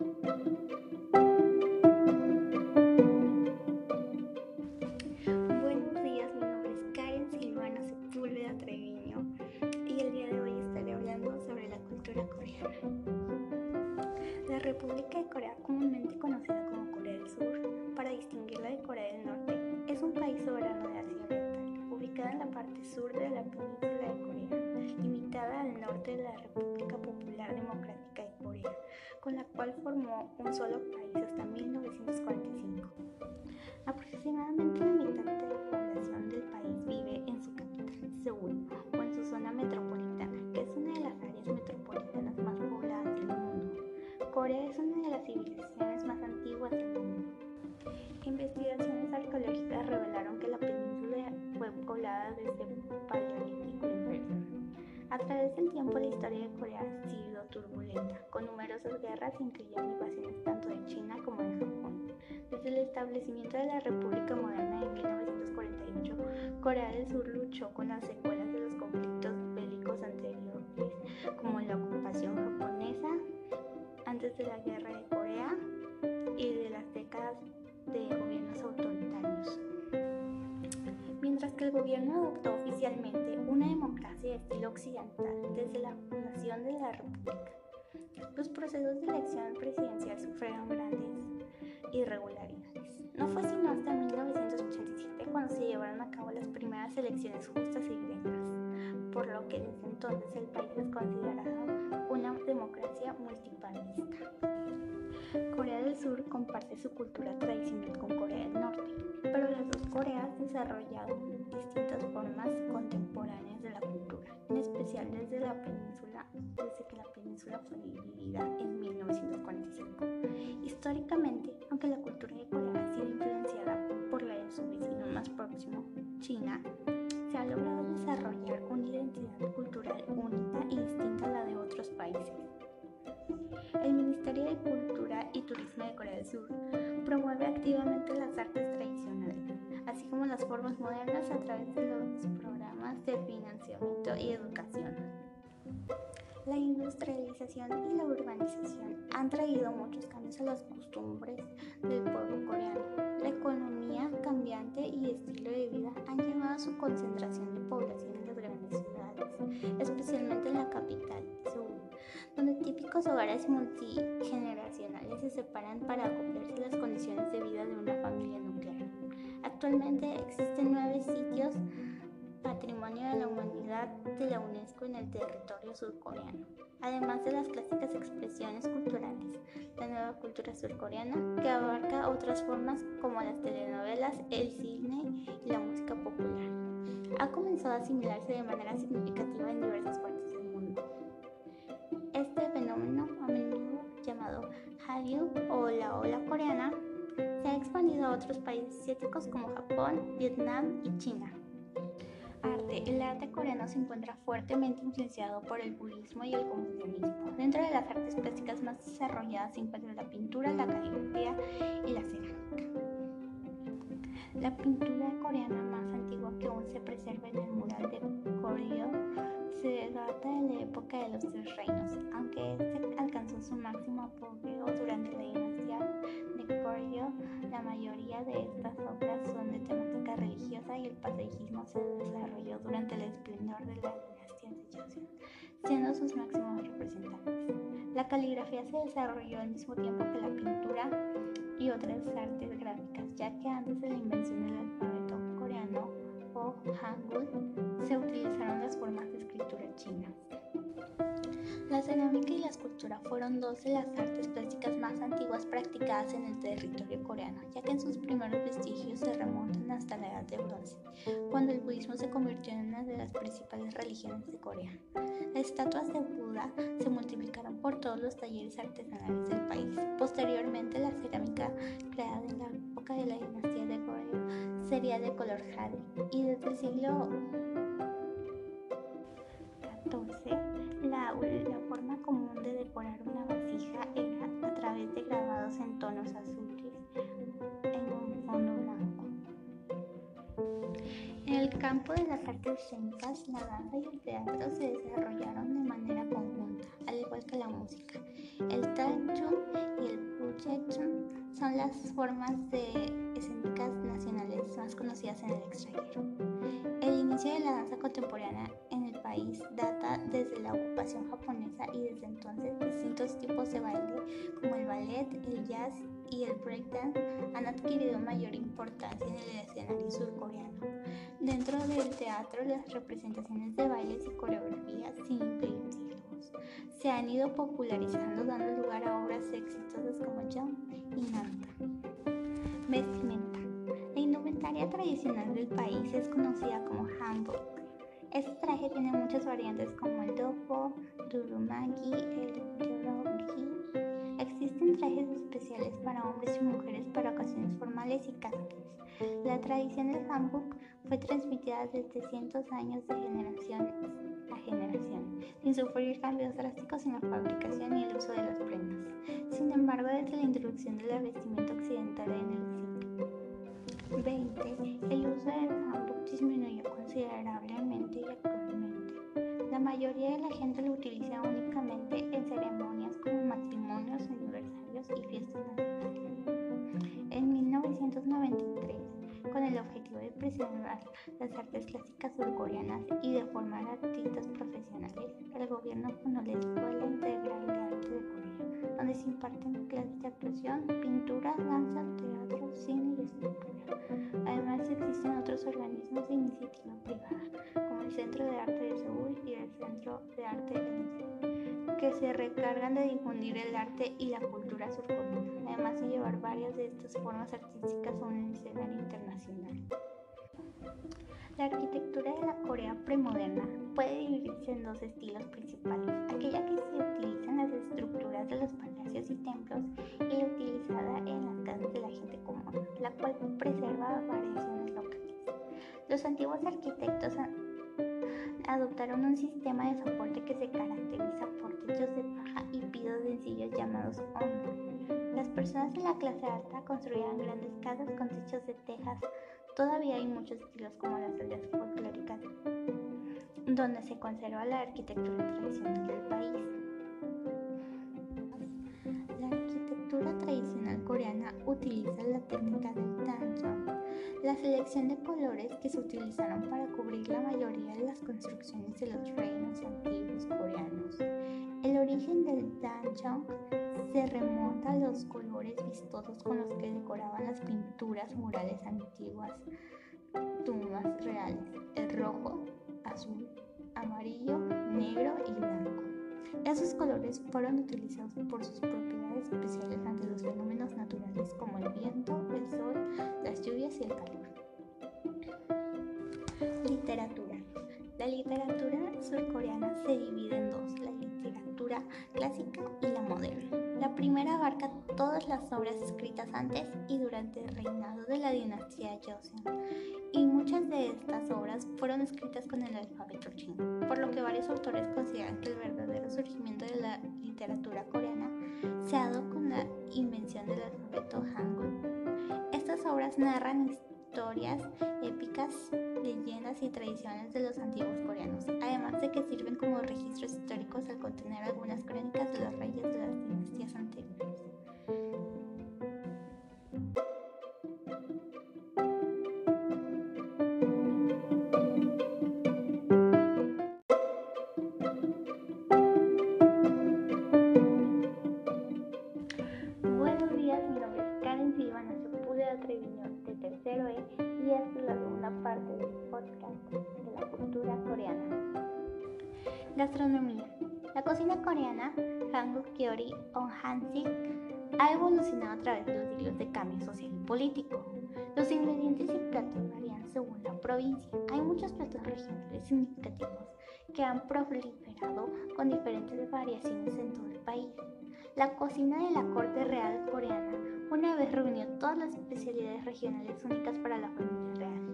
Buenos días, mi nombre es Karen Silvana Sepúlveda Treviño y el día de hoy estaré hablando sobre la cultura coreana. La República de Corea, comúnmente conocida como Corea del Sur, para distinguirla de Corea del Norte, es un país soberano de Asia Oriental, ubicada en la parte sur de la península de Corea, limitada al norte de la República cual formó un solo país hasta 1945. Aproximadamente la mitad de la población del país vive en su capital, Seúl, o en su zona metropolitana, que es una de las áreas metropolitanas más pobladas del mundo. Corea es una de las civilizaciones más antiguas del mundo. Investigaciones arqueológicas revelaron que la península fue poblada desde Paleolítico. A través del tiempo la historia de Corea ha sido turbulenta, con numerosas guerras incluyendo invasiones tanto de China como de Japón. Desde el establecimiento de la República Moderna en 1948, Corea del Sur luchó con las secuelas de los conflictos bélicos anteriores, como la ocupación japonesa antes de la Guerra de Corea y de las décadas de gobiernos autoritarios. El gobierno adoptó oficialmente una democracia de estilo occidental desde la fundación de la República, los procesos de elección presidencial sufrieron grandes irregularidades. No fue sino hasta 1987 cuando se llevaron a cabo las primeras elecciones justas y directas, por lo que desde entonces el país es considerado una democracia multipartista. Corea del Sur comparte su cultura tradicional con Corea del Norte, pero las dos Coreas desarrollaron distintas formas contemporáneas de la cultura, en especial desde la península, desde que la península fue dividida en 1945. Históricamente, aunque la cultura de Corea ha sido influenciada por la de su vecino más próximo, China, desarrollar una identidad cultural única y distinta a la de otros países. El Ministerio de Cultura y Turismo de Corea del Sur promueve activamente las artes tradicionales, así como las formas modernas a través de los programas de financiamiento y educación. La industrialización y la urbanización han traído muchos cambios a las costumbres del pueblo coreano. La economía cambiante y estilo de vida su concentración de población en las grandes ciudades, especialmente en la capital, Seúl, donde típicos hogares multigeneracionales se separan para acoplarse las condiciones de vida de una familia nuclear. Actualmente existen nueve sitios Patrimonio de la Humanidad de la UNESCO en el territorio surcoreano, además de las clásicas expresiones cultura surcoreana, que abarca otras formas como las telenovelas, el cine y la música popular. Ha comenzado a asimilarse de manera significativa en diversas partes del mundo. Este fenómeno, a menudo llamado Hallyu o la ola coreana, se ha expandido a otros países asiáticos como Japón, Vietnam y China. Arte. El arte coreano se encuentra fuertemente influenciado por el budismo y el confucianismo. Dentro de las artes plásticas más desarrolladas se encuentran la pintura, la caligrafía y la cerámica. La pintura coreana más antigua que aún se preserva en el mural de Goryeo se data de la época de los tres reinos, aunque este alcanzó su máximo apogeo durante la dinastía de Goryeo. La mayoría de estas obras paisajismo se desarrolló durante el esplendor de la dinastía de Joseon, siendo sus máximos representantes. La caligrafía se desarrolló al mismo tiempo que la pintura y otras artes gráficas, ya que antes de la invención del alfabeto coreano o Hangul se utilizaron las formas de escritura chinas. La cerámica y la escultura fueron dos de las artes plásticas más antiguas practicadas en el territorio coreano, ya que en sus primeros vestigios se remontan hasta la Edad de Bronce, cuando el budismo se convirtió en una de las principales religiones de Corea. Las estatuas de Buda se multiplicaron por todos los talleres artesanales del país. Posteriormente, la cerámica creada en la época de la dinastía de Goryeo sería de color jade y desde el siglo XIV la, forma común de decorar una vasija era a través de grabados en tonos azules en un fondo blanco. En el campo de las artes escénicas, la danza y el teatro se desarrollaron de manera conjunta, al igual que la música. El Tanchun y el Jechon son las formas de escénicas nacionales más conocidas en el extranjero. El inicio de la danza contemporánea país data desde la ocupación japonesa y desde entonces distintos tipos de baile como el ballet, el jazz y el breakdance han adquirido mayor importancia en el escenario surcoreano. Dentro del teatro, las representaciones de bailes y coreografías sin incluir se han ido popularizando dando lugar a obras exitosas como Jump y Nanta. Vestimenta. La indumentaria tradicional del país es conocida como hanbok. Este traje tiene muchas variantes como el dopo, durumagi, el yorogi. Existen trajes especiales para hombres y mujeres para ocasiones formales y casuales. La tradición del hanbok fue transmitida desde cientos años de generación a generación, sin sufrir cambios drásticos en la fabricación y el uso de las prendas. Sin embargo, desde la introducción de la vestimenta occidental en el siglo XX, el uso del hanbok disminuyó considerablemente y actualmente. La mayoría de la gente lo utiliza únicamente en ceremonias como matrimonios, aniversarios y fiestas nacionales. En 1993, con el objetivo de preservar las artes clásicas surcoreanas y de formar artistas profesionales, el gobierno fundó la Escuela Integral de Arte de Corea, donde se imparten clases de actuación, pintura, danza, teatro, cine y escultura. Además existen otros organismos de iniciativa privada, como el Centro de Arte de Seúl y el Centro de Arte de que se recargan de difundir el arte y la cultura surcoreana, además de llevar varias de estas formas artísticas a un escenario internacional. La arquitectura de la Corea premoderna puede dividirse en dos estilos principales, aquella que se utiliza en las estructuras de los palacios y templos y la utilizada en las casas de la gente común, la cual preserva variaciones locales. Los antiguos arquitectos adoptaron un sistema de soporte que se caracteriza por techos de paja y pisos sencillos llamados on. Las personas de la clase alta construían grandes casas con techos de tejas Todavía hay muchos estilos como las aldeas folclóricas, donde se conserva la arquitectura tradicional del país. La arquitectura tradicional coreana utiliza la técnica del danjong, la selección de colores que se utilizaron para cubrir la mayoría de las construcciones de los reinos antiguos coreanos. El origen del danjong se remonta a los colores vistosos con los que decoraban las pinturas murales antiguas, Esos colores fueron utilizados por sus propiedades especiales ante los fenómenos naturales como el viento, el sol, las lluvias y el calor. Literatura. La literatura surcoreana se divide en dos, la literatura clásica y la moderna. La primera abarca todas las obras escritas antes y durante el reinado de la dinastía Joseon, y muchas de estas obras fueron escritas con el alfabeto chino, por lo que varios autores consideran que el verdadero surgimiento de la literatura coreana se ha dado con la invención del alfabeto Hangul. Estas obras narran historias épicas, leyendas y tradiciones de los antiguos coreanos, además de que sirven como registros históricos al contener algunas crónicas de los reyes de las dinastías anteriores. Hansik, ha evolucionado a través de los siglos de cambio social y político. Los ingredientes y platos varían según la provincia. Hay muchos platos regionales significativos que han proliferado con diferentes variaciones en todo el país. La cocina de la corte real coreana una vez reunió todas las especialidades regionales únicas para la familia real.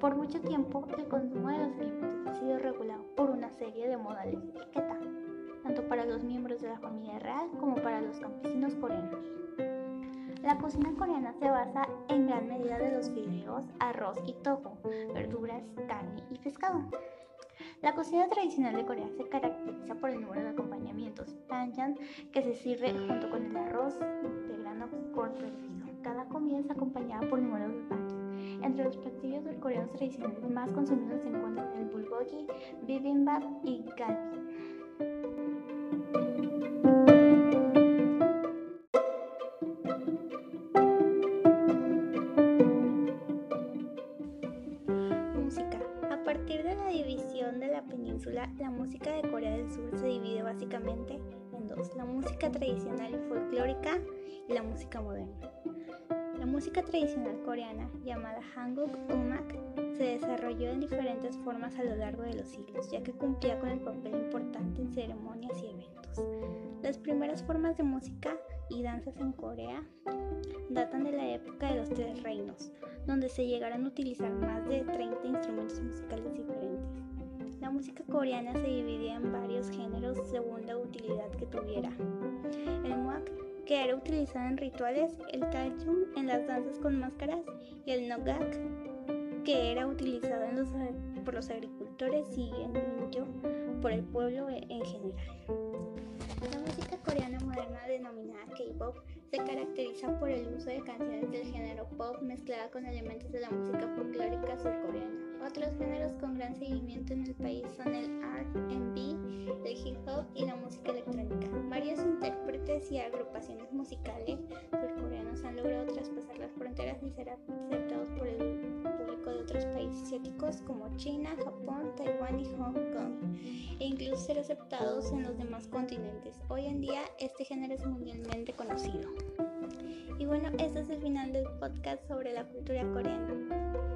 Por mucho tiempo, el consumo de los alimentos ha sido regulado por una serie de modales de etiqueta, tanto para los miembros de la familia real como para los campesinos coreanos. La cocina coreana se basa en gran medida de los fideos, arroz y tofu, verduras, carne y pescado. La cocina tradicional de Corea se caracteriza por el número de acompañamientos, banchan, que se sirve junto con el arroz de grano por perdido. Cada comida es acompañada por numerosos baños. Entre los platillos del coreanos tradicionales más consumidos se encuentran el bulgogi, bibimbap y galbi. En dos, la música tradicional y folclórica y la música moderna. La música tradicional coreana, llamada Hanguk Umak, se desarrolló en diferentes formas a lo largo de los siglos, ya que cumplía con el papel importante en ceremonias y eventos. Las primeras formas de música y danzas en Corea datan de la época de los Tres Reinos, donde se llegaron a utilizar más de 30 instrumentos musicales diferentes. La música coreana se dividía en varios géneros según la utilidad que tuviera. El muak, que era utilizado en rituales, el taejung en las danzas con máscaras y el nogak, que era utilizado por los agricultores y el minyo por el pueblo en general. La música coreana moderna K-pop se caracteriza por el uso de canciones del género pop mezclada con elementos de la música folclórica surcoreana. Otros géneros con gran seguimiento en el país son el R&B, el hip hop y la música electrónica. Varios intérpretes y agrupaciones musicales surcoreanos han logrado traspasar las fronteras y ser aceptados como China, Japón, Taiwán y Hong Kong, e incluso ser aceptados en los demás continentes. Hoy en día este género es mundialmente conocido. Y bueno, este es el final del podcast sobre la cultura coreana.